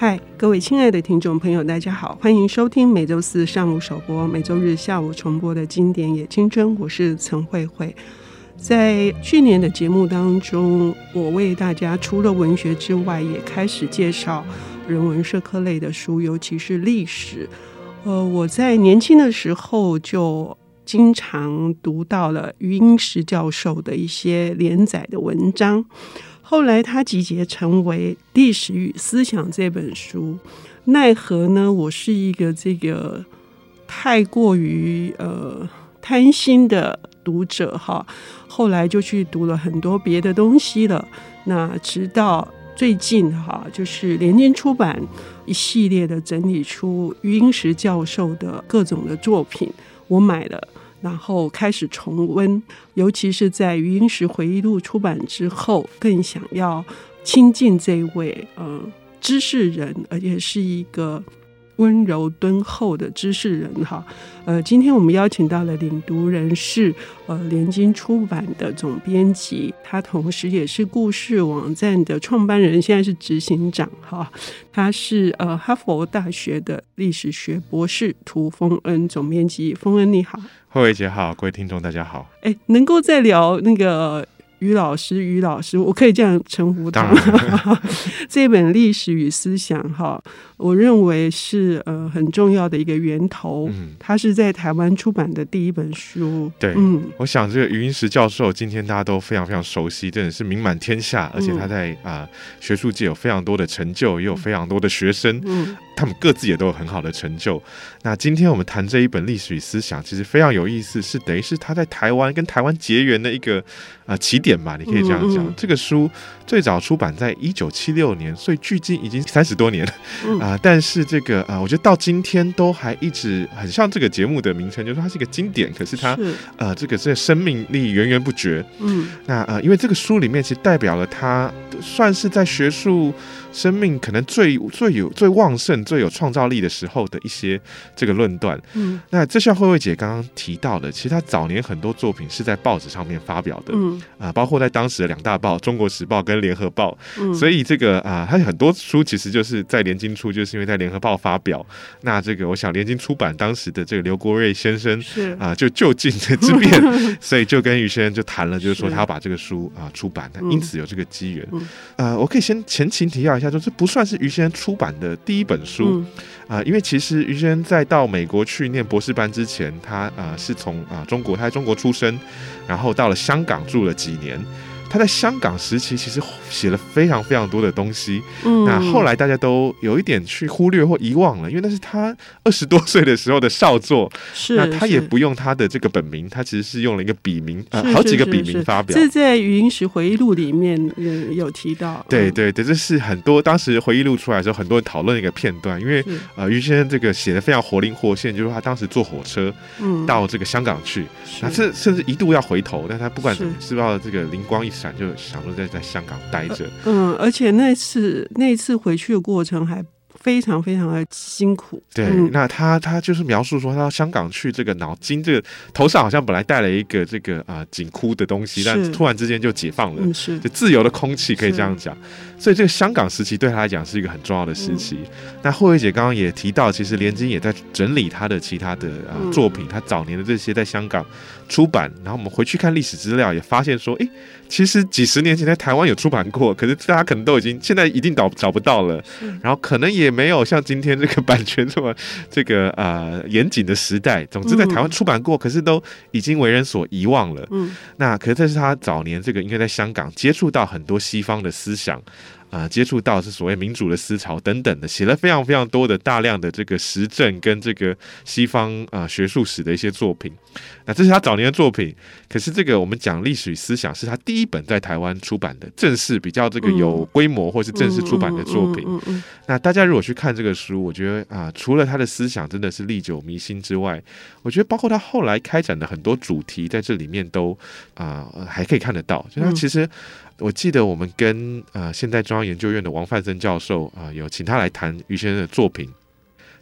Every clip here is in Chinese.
嗨，各位亲爱的听众朋友，大家好，欢迎收听每周四上午首播、每周日下午重播的经典也青春，我是陈慧慧。在去年的节目当中，我为大家除了文学之外，也开始介绍人文社科类的书，尤其是历史。呃，我在年轻的时候就经常读到了余英时教授的一些连载的文章。后来他集结成为《历史与思想》这本书，奈何呢？我是一个这个太过于呃贪心的读者哈，后来就去读了很多别的东西了。那直到最近哈，就是联经出版一系列的整理出余英时教授的各种的作品，我买了。然后开始重温，尤其是在余英时回忆录出版之后，更想要亲近这位嗯知识人，而且是一个。温柔敦厚的知识人哈，呃，今天我们邀请到了领读人是呃联经出版的总编辑，他同时也是故事网站的创办人，现在是执行长哈。他是呃哈佛大学的历史学博士涂丰恩总编辑，丰恩你好，慧慧姐好，各位听众大家好。哎，能够再聊那个。余老师，于老师，我可以这样称呼他。这本《历史与思想》哈，我认为是呃很重要的一个源头。嗯，他是在台湾出版的第一本书。对，嗯，我想这个余英时教授，今天大家都非常非常熟悉，真的是名满天下，而且他在啊、呃、学术界有非常多的成就，也有非常多的学生。嗯。他们各自也都有很好的成就。那今天我们谈这一本《历史与思想》，其实非常有意思，是等于是他在台湾跟台湾结缘的一个啊、呃、起点吧，你可以这样讲。嗯嗯、这个书最早出版在一九七六年，所以距今已经三十多年了啊、呃。但是这个啊、呃，我觉得到今天都还一直很像这个节目的名称，就是说它是一个经典。可是它是呃，这个这个生命力源源不绝。嗯。那呃，因为这个书里面其实代表了他算是在学术生命可能最最有最旺盛。最有创造力的时候的一些这个论断，嗯，那这像慧慧姐刚刚提到的，其实她早年很多作品是在报纸上面发表的，嗯啊，包括在当时的两大报《中国时报》跟《联合报》，嗯，所以这个啊，她很多书其实就是在联经出，就是因为在《联合报》发表。那这个我想联经出版当时的这个刘国瑞先生是啊，就就近的之便，所以就跟于先生就谈了，就是说他要把这个书啊出版，那因此有这个机缘。呃，我可以先前情提要一下，就这不算是于先生出版的第一本书。书啊，因为其实于先生在到美国去念博士班之前，他啊是从啊中国，他在中国出生，然后到了香港住了几年。他在香港时期其实写了非常非常多的东西，嗯，那后来大家都有一点去忽略或遗忘了，因为那是他二十多岁的时候的少作，是，那他也不用他的这个本名，他其实是用了一个笔名，呃，好几个笔名发表。这在余英时回忆录里面有有提到，对对对，这是很多当时回忆录出来的时候，很多人讨论一个片段，因为呃于先生这个写的非常活灵活现，就是他当时坐火车嗯到这个香港去，那这甚至一度要回头，但他不管怎么，知道这个灵光一。就想说在在香港待着，嗯，而且那次那次回去的过程还非常非常的辛苦。对，嗯、那他他就是描述说，他到香港去，这个脑筋这个头上好像本来带了一个这个啊紧箍的东西，但突然之间就解放了，是。就自由的空气，可以这样讲。所以这个香港时期对他来讲是一个很重要的时期。嗯、那慧慧姐刚刚也提到，其实连金也在整理他的其他的啊作品，他早年的这些在香港出版。然后我们回去看历史资料，也发现说，哎，其实几十年前在台湾有出版过，可是大家可能都已经现在一定找找不到了。然后可能也没有像今天这个版权这么这个呃严谨的时代。总之在台湾出版过，可是都已经为人所遗忘了。嗯，那可是这是他早年这个应该在香港接触到很多西方的思想。啊，接触到是所谓民主的思潮等等的，写了非常非常多的大量的这个实证跟这个西方啊学术史的一些作品。那这是他早年的作品，可是这个我们讲历史与思想是他第一本在台湾出版的正式比较这个有规模或是正式出版的作品。那大家如果去看这个书，我觉得啊，除了他的思想真的是历久弥新之外，我觉得包括他后来开展的很多主题在这里面都啊还可以看得到，就他其实。我记得我们跟呃现代中央研究院的王范森教授啊、有请他来谈余先生的作品。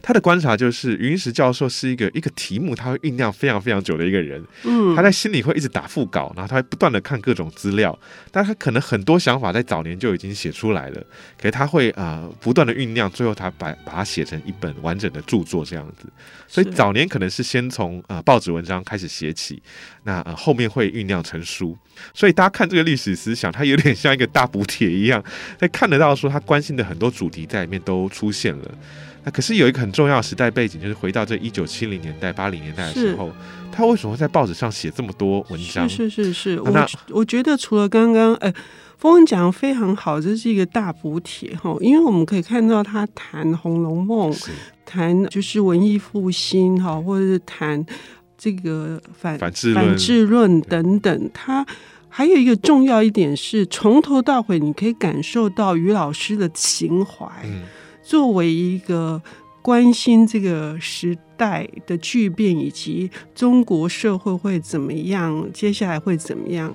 他的观察就是，云石教授是一个一个题目他会酝酿非常非常久的一个人。嗯，他在心里会一直打腹稿，然后他会不断的看各种资料，但他可能很多想法在早年就已经写出来了，可是他会啊、呃、不断的酝酿，最后他把把它写成一本完整的著作这样子。所以早年可能是先从呃报纸文章开始写起，那呃后面会酝酿成书。所以大家看这个历史思想，它有点像一个大补帖一样，在看得到说他关心的很多主题在里面都出现了。那可是有一个很重要的时代背景，就是回到这一九七零年代、八零年代的时候，他为什么会在报纸上写这么多文章？是是是是，我我觉得除了刚刚呃，风文讲的非常好，这是一个大补帖哈，因为我们可以看到他谈《红楼梦》，谈就是文艺复兴哈，或者是谈这个反反智反智论等等，他还有一个重要一点是，从头到尾你可以感受到于老师的情怀。嗯作为一个关心这个时代的巨变以及中国社会会怎么样，接下来会怎么样，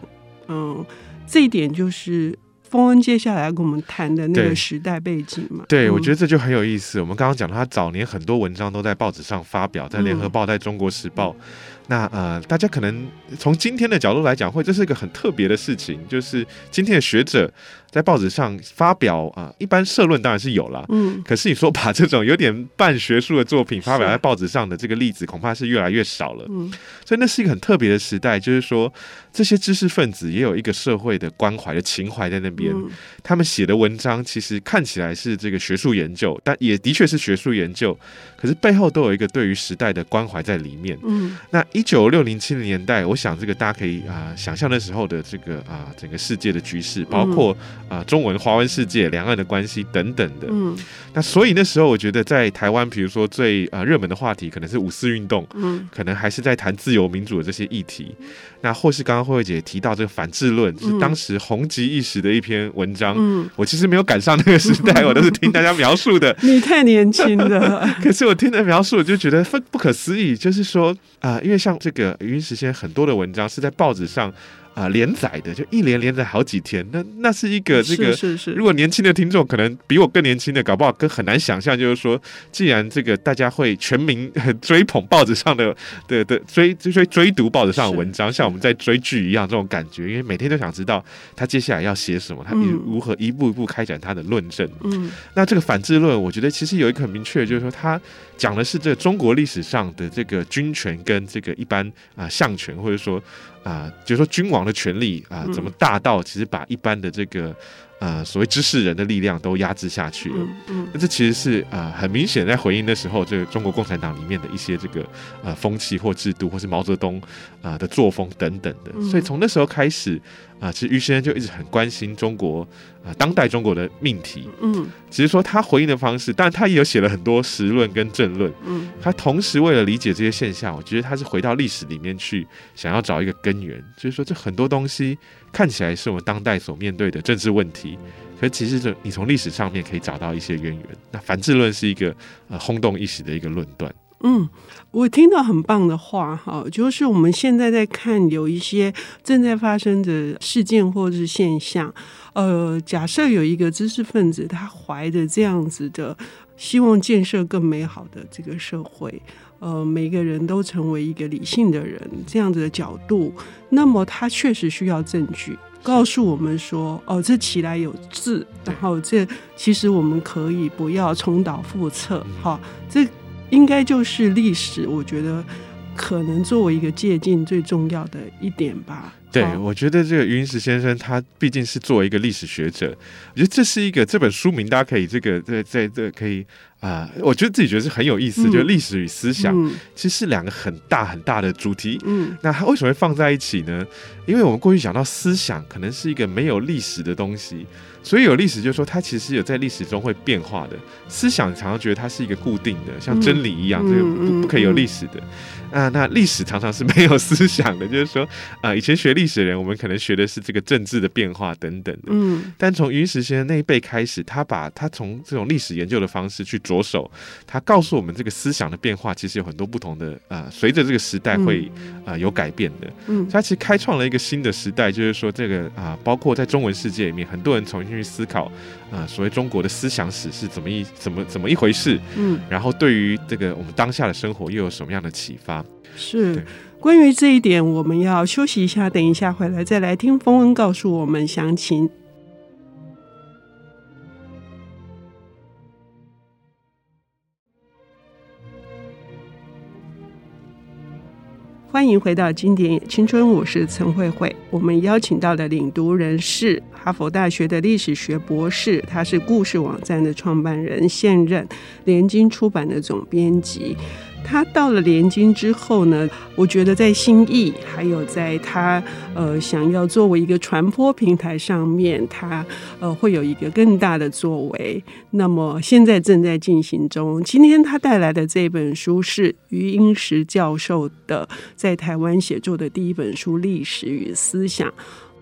嗯，这一点就是丰恩接下来要跟我们谈的那个时代背景嘛。对，对嗯、我觉得这就很有意思。我们刚刚讲到他早年很多文章都在报纸上发表，在《联合报》、在《中国时报》嗯。那呃，大家可能从今天的角度来讲，会这是一个很特别的事情，就是今天的学者。在报纸上发表啊、呃，一般社论当然是有了，嗯，可是你说把这种有点半学术的作品发表在报纸上的这个例子，恐怕是越来越少了，嗯，所以那是一个很特别的时代，就是说这些知识分子也有一个社会的关怀的情怀在那边，嗯、他们写的文章其实看起来是这个学术研究，但也的确是学术研究，可是背后都有一个对于时代的关怀在里面，嗯，那一九六零七零年代，我想这个大家可以啊、呃、想象那时候的这个啊、呃、整个世界的局势，包括。啊，中文、华文世界、两岸的关系等等的，嗯，那所以那时候我觉得在台湾，比如说最啊热门的话题可能是五四运动，嗯，可能还是在谈自由民主的这些议题。那或是刚刚慧慧姐提到这个反智论，是当时红极一时的一篇文章。嗯，我其实没有赶上那个时代，我都是听大家描述的。你太年轻了，可是我听的描述，我就觉得不不可思议。就是说啊，因为像这个余英时先生很多的文章是在报纸上。啊，连载的就一连连载好几天，那那是一个这个，是是是，如果年轻的听众可能比我更年轻的，搞不好更很难想象，就是说，既然这个大家会全民追捧报纸上的的的追追追追读报纸上的文章，像我们在追剧一样这种感觉，因为每天都想知道他接下来要写什么，他如何一步一步开展他的论证。嗯，那这个反制论，我觉得其实有一个很明确，就是说他讲的是这个中国历史上的这个军权跟这个一般啊相权，或者说。啊、呃，就是说君王的权力啊、呃，怎么大到其实把一般的这个呃所谓知识人的力量都压制下去了？嗯，那、嗯、这其实是啊、呃，很明显在回应的时候，这个中国共产党里面的一些这个呃风气或制度，或是毛泽东啊、呃、的作风等等的。所以从那时候开始啊、呃，其实于先生就一直很关心中国。啊，当代中国的命题，嗯，只是说他回应的方式，但他也有写了很多时论跟政论，嗯，他同时为了理解这些现象，我觉得他是回到历史里面去，想要找一个根源，就是说这很多东西看起来是我们当代所面对的政治问题，可是其实这你从历史上面可以找到一些渊源。那反智论是一个呃轰动一时的一个论断。嗯，我听到很棒的话哈，就是我们现在在看有一些正在发生的事件或是现象，呃，假设有一个知识分子他怀着这样子的希望建设更美好的这个社会，呃，每个人都成为一个理性的人这样子的角度，那么他确实需要证据告诉我们说，哦，这起来有字，然后这其实我们可以不要重蹈覆辙，哈，这。应该就是历史，我觉得可能作为一个借鉴最重要的一点吧。对，我觉得这个云石先生他毕竟是作为一个历史学者，我觉得这是一个这本书名，大家可以这个在在这可以啊、呃，我觉得自己觉得是很有意思，嗯、就是历史与思想、嗯、其实是两个很大很大的主题。嗯，那他为什么会放在一起呢？因为我们过去讲到思想可能是一个没有历史的东西。所以有历史，就是说它其实有在历史中会变化的思想，常常觉得它是一个固定的，像真理一样，这个不不可以有历史的。啊，那历史常常是没有思想的，就是说，啊，以前学历历史人，我们可能学的是这个政治的变化等等的。嗯，但从云石先生那一辈开始，他把他从这种历史研究的方式去着手，他告诉我们这个思想的变化其实有很多不同的啊，随着这个时代会啊有改变的。嗯，他其实开创了一个新的时代，就是说这个啊，包括在中文世界里面，很多人重新去思考啊，所谓中国的思想史是怎么一怎么怎么一回事。嗯，然后对于这个我们当下的生活又有什么样的启发？是。关于这一点，我们要休息一下，等一下回来再来听风恩告诉我们详情。欢迎回到《经典青春》，我是陈慧慧。我们邀请到的领读人是哈佛大学的历史学博士，他是故事网站的创办人，现任联经出版的总编辑。他到了连经之后呢，我觉得在心意，还有在他呃想要作为一个传播平台上面，他呃会有一个更大的作为。那么现在正在进行中。今天他带来的这本书是余英时教授的在台湾写作的第一本书《历史与思想》。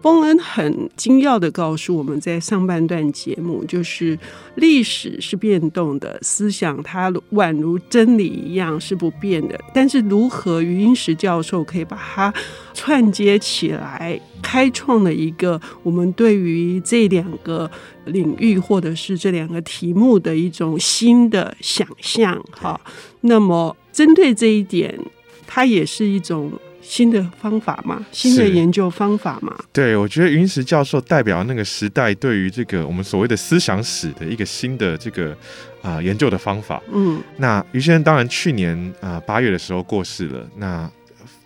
丰恩很精要的告诉我们在上半段节目，就是历史是变动的，思想它宛如真理一样是不变的。但是如何余英时教授可以把它串接起来，开创了一个我们对于这两个领域或者是这两个题目的一种新的想象。哈，那么针对这一点，它也是一种。新的方法嘛，新的研究方法嘛。对，我觉得云石教授代表那个时代对于这个我们所谓的思想史的一个新的这个啊、呃、研究的方法。嗯，那于先生当然去年啊八、呃、月的时候过世了。那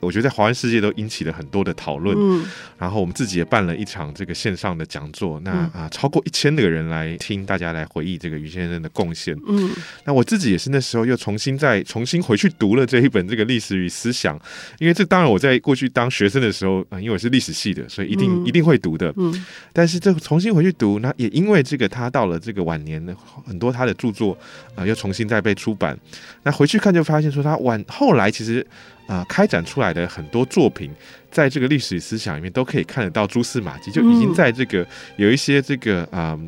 我觉得在华人世界都引起了很多的讨论，嗯，然后我们自己也办了一场这个线上的讲座，那啊、呃、超过一千个人来听，大家来回忆这个于先生的贡献，嗯，那我自己也是那时候又重新再重新回去读了这一本这个历史与思想，因为这当然我在过去当学生的时候啊、呃，因为我是历史系的，所以一定、嗯、一定会读的，嗯，但是这重新回去读，那也因为这个他到了这个晚年呢，很多他的著作啊、呃、又重新再被出版，那回去看就发现说他晚后来其实。啊、呃，开展出来的很多作品，在这个历史思想里面都可以看得到蛛丝马迹，就已经在这个有一些这个啊、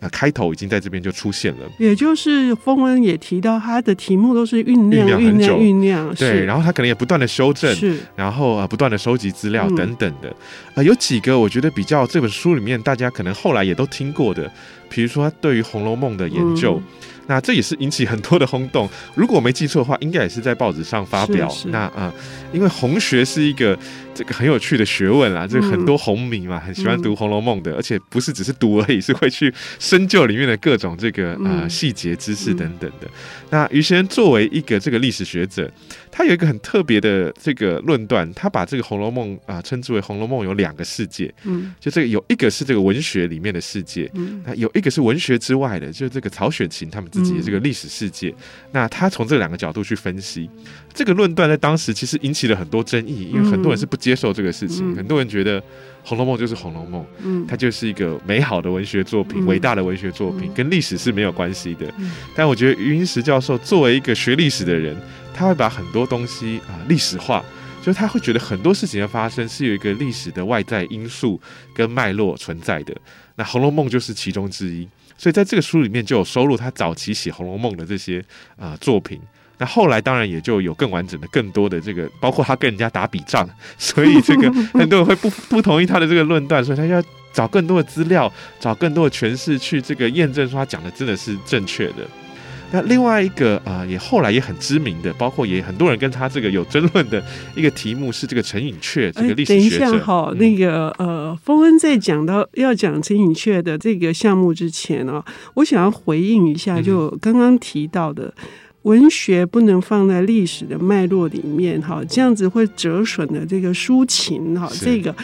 呃，开头已经在这边就出现了。也就是丰恩也提到，他的题目都是酝酿、酝酿、酝酿，酝酿对，然后他可能也不断的修正，是，然后啊，不断的收集资料等等的。啊、呃，有几个我觉得比较这本书里面大家可能后来也都听过的，比如说他对于《红楼梦》的研究。嗯那这也是引起很多的轰动。如果我没记错的话，应该也是在报纸上发表。那啊、呃，因为红学是一个这个很有趣的学问啦，这个很多红迷嘛，很喜欢读《红楼梦》的，而且不是只是读而已，是会去深究里面的各种这个呃细节知识等等的。那于先生作为一个这个历史学者，他有一个很特别的这个论断，他把这个《红楼梦》啊称之为《红楼梦》有两个世界。嗯，就这个有一个是这个文学里面的世界，嗯，那有一个是文学之外的，就这个曹雪芹他们。自己的这个历史世界，那他从这两个角度去分析这个论断，在当时其实引起了很多争议，因为很多人是不接受这个事情，很多人觉得《红楼梦》就是《红楼梦》，嗯，它就是一个美好的文学作品，伟大的文学作品，跟历史是没有关系的。但我觉得余英时教授作为一个学历史的人，他会把很多东西啊历史化，就是他会觉得很多事情的发生是有一个历史的外在因素跟脉络存在的。那《红楼梦》就是其中之一。所以在这个书里面就有收录他早期写《红楼梦》的这些啊、呃、作品。那后来当然也就有更完整的、更多的这个，包括他跟人家打笔仗，所以这个 很多人会不不同意他的这个论断，所以他要找更多的资料，找更多的诠释去这个验证说他讲的真的是正确的。那另外一个啊、呃，也后来也很知名的，包括也很多人跟他这个有争论的一个题目是这个陈寅恪这个历史学者。等一下哈，嗯、那个呃，丰恩在讲到要讲陈寅恪的这个项目之前啊，我想要回应一下，就刚刚提到的、嗯、文学不能放在历史的脉络里面哈，这样子会折损了这个抒情哈，这个。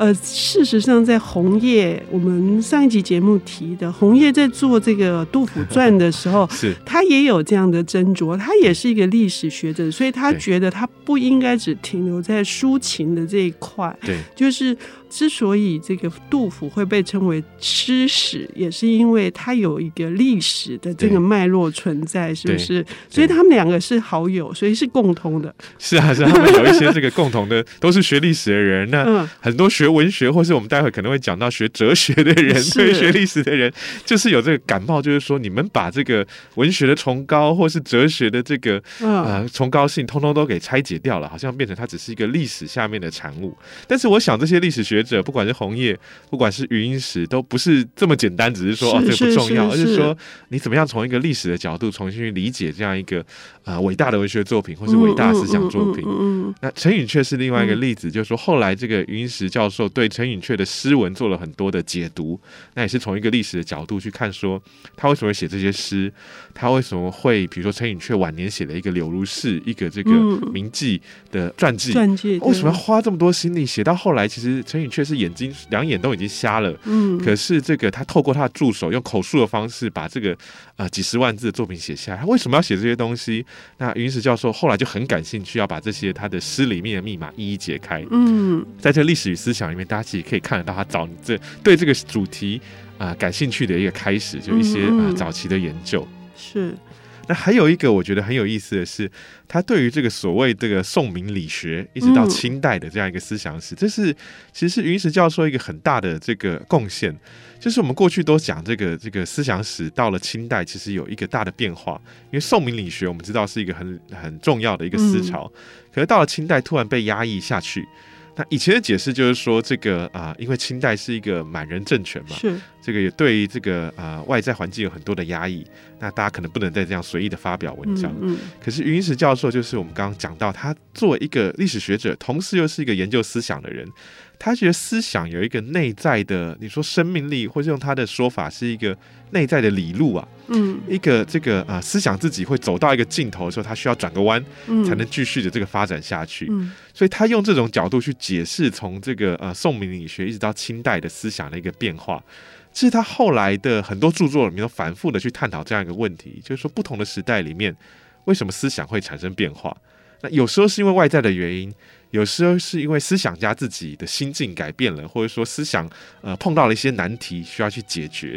呃，事实上，在红叶，我们上一集节目提的红叶在做这个杜甫传的时候，是。他也有这样的斟酌，他也是一个历史学者，所以他觉得他不应该只停留在抒情的这一块，对，就是之所以这个杜甫会被称为诗史，也是因为他有一个历史的这个脉络存在，是不是？所以他们两个是好友，所以是共同的。是啊，是啊，他们有一些这个共同的，都是学历史的人。那很多学文学，或是我们待会可能会讲到学哲学的人，对学历史的人，就是有这个感冒，就是说你们把这个文学的崇高，或是哲学的这个呃崇高性，通通都给拆解掉了，好像变成它只是一个历史下面的产物。但是我想这些历史学。学者不管是红叶，不管是余英时，都不是这么简单，只是说哦，这个不重要，而是说你怎么样从一个历史的角度重新去理解这样一个呃伟大的文学作品，或是伟大的思想作品。那陈寅恪是另外一个例子，就是说后来这个余英时教授对陈寅恪的诗文做了很多的解读，那也是从一个历史的角度去看，说他为什么会写这些诗，他为什么会比如说陈寅恪晚年写了一个《柳如是》一个这个名妓的传记，传记为什么要花这么多心力写？到后来，其实陈寅却是眼睛两眼都已经瞎了，嗯，可是这个他透过他的助手用口述的方式把这个呃几十万字的作品写下来。他为什么要写这些东西？那云石教授后来就很感兴趣，要把这些他的诗里面的密码一一解开。嗯，在这历史与思想里面，大家其实可以看得到他早这对这个主题啊、呃、感兴趣的一个开始，就一些啊、呃、早期的研究是。那还有一个我觉得很有意思的是，他对于这个所谓这个宋明理学一直到清代的这样一个思想史，这是其实是云石教授一个很大的这个贡献。就是我们过去都讲这个这个思想史，到了清代其实有一个大的变化，因为宋明理学我们知道是一个很很重要的一个思潮，可是到了清代突然被压抑下去。那以前的解释就是说，这个啊、呃，因为清代是一个满人政权嘛，是这个也对于这个啊、呃、外在环境有很多的压抑，那大家可能不能再这样随意的发表文章。嗯，嗯，可是余英时教授就是我们刚刚讲到，他作为一个历史学者，同时又是一个研究思想的人。他觉得思想有一个内在的，你说生命力，或是用他的说法是一个内在的理路啊，嗯，一个这个啊、呃、思想自己会走到一个尽头的时候，他需要转个弯，才能继续的这个发展下去。嗯，所以他用这种角度去解释从这个呃宋明理学一直到清代的思想的一个变化。这是他后来的很多著作里面都反复的去探讨这样一个问题，就是说不同的时代里面为什么思想会产生变化？那有时候是因为外在的原因。有时候是因为思想家自己的心境改变了，或者说思想呃碰到了一些难题需要去解决，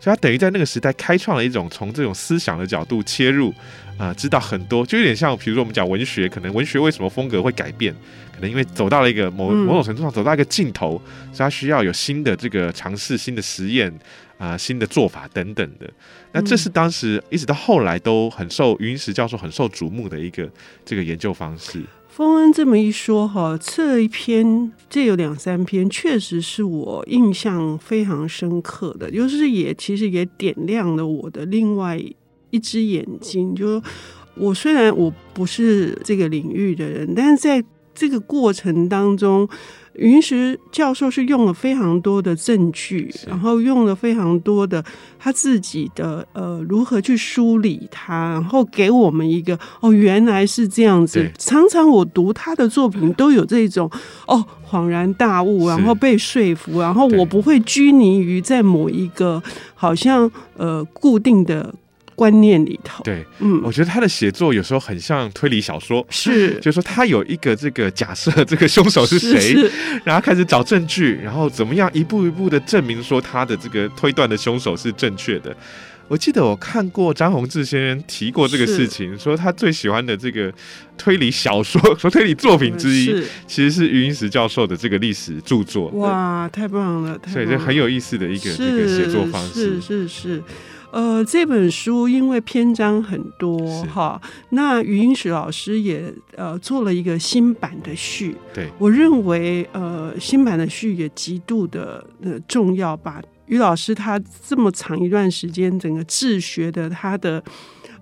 所以他等于在那个时代开创了一种从这种思想的角度切入，啊、呃，知道很多，就有点像比如说我们讲文学，可能文学为什么风格会改变，可能因为走到了一个某某种程度上走到一个尽头，所以他需要有新的这个尝试、新的实验啊、呃、新的做法等等的。那这是当时一直到后来都很受余英时教授很受瞩目的一个这个研究方式。丰恩这么一说哈，这一篇这有两三篇，确实是我印象非常深刻的，就是也其实也点亮了我的另外一只眼睛。就我虽然我不是这个领域的人，但是在这个过程当中。余英时教授是用了非常多的证据，然后用了非常多的他自己的呃如何去梳理它，然后给我们一个哦原来是这样子。常常我读他的作品都有这种哦恍然大悟，然后被说服，然后我不会拘泥于在某一个好像呃固定的。观念里头，对，嗯，我觉得他的写作有时候很像推理小说，是，就是说他有一个这个假设，这个凶手是谁，是。是然后开始找证据，然后怎么样一步一步的证明说他的这个推断的凶手是正确的。我记得我看过张宏志先生提过这个事情，说他最喜欢的这个推理小说，说推理作品之一，其实是余英时教授的这个历史著作。哇，太棒了，太棒了，所以这很有意思的一个这个写作方式，是是是。是是呃，这本书因为篇章很多哈，那余英时老师也呃做了一个新版的序。对，我认为呃新版的序也极度的呃重要吧。余老师他这么长一段时间整个治学的他的。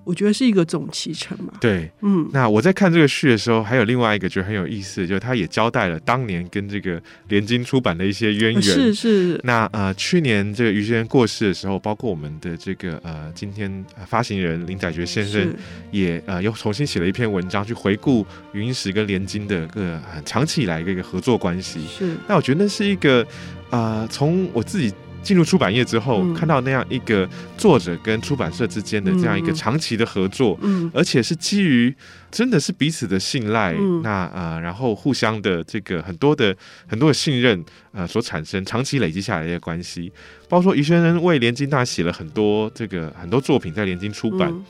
我觉得是一个总集成嘛。对，嗯，那我在看这个序的时候，还有另外一个觉得很有意思，就是他也交代了当年跟这个联经出版的一些渊源。是是。那呃，去年这个余先生过世的时候，包括我们的这个呃，今天发行人林载觉先生也呃又重新写了一篇文章，去回顾余英时跟联经的个很长期以来的一个合作关系。是。那我觉得那是一个呃，从我自己。进入出版业之后，嗯，看到那样一个作者跟出版社之间的这样一个长期的合作，嗯，而且是基于真的是彼此的信赖，嗯、那呃，然后互相的这个很多的很多的信任，呃，所产生长期累积下来的关系。包括说，于先生为联经大写了很多这个很多作品，在联经出版。嗯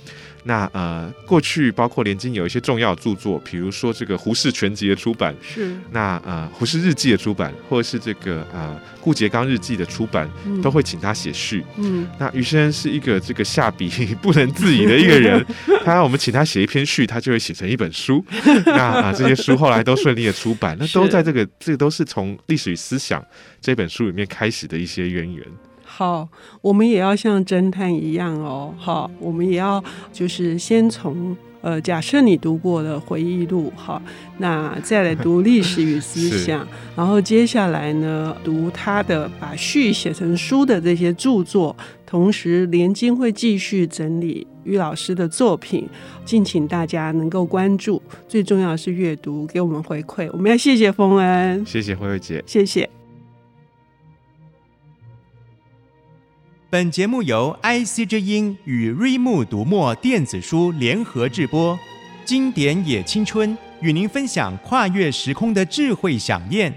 那呃，过去包括联经有一些重要著作，比如说这个《胡适全集》的出版，是那呃《胡适日记》的出版，或者是这个呃顾颉刚日记的出版，嗯、都会请他写序。嗯，那于先生是一个这个下笔 不能自已的一个人，他我们请他写一篇序，他就会写成一本书。那这些书后来都顺利的出版，那都在这个这个都是从《历史与思想》这本书里面开始的一些渊源。好，我们也要像侦探一样哦。好，我们也要就是先从呃，假设你读过的回忆录，好，那再来读历史与思想，然后接下来呢，读他的把序写成书的这些著作。同时，连经会继续整理于老师的作品，敬请大家能够关注。最重要的是阅读，给我们回馈。我们要谢谢丰恩，谢谢慧慧姐，谢谢。本节目由 IC 之音与瑞木读墨电子书联合制播，经典也青春与您分享跨越时空的智慧饗宴。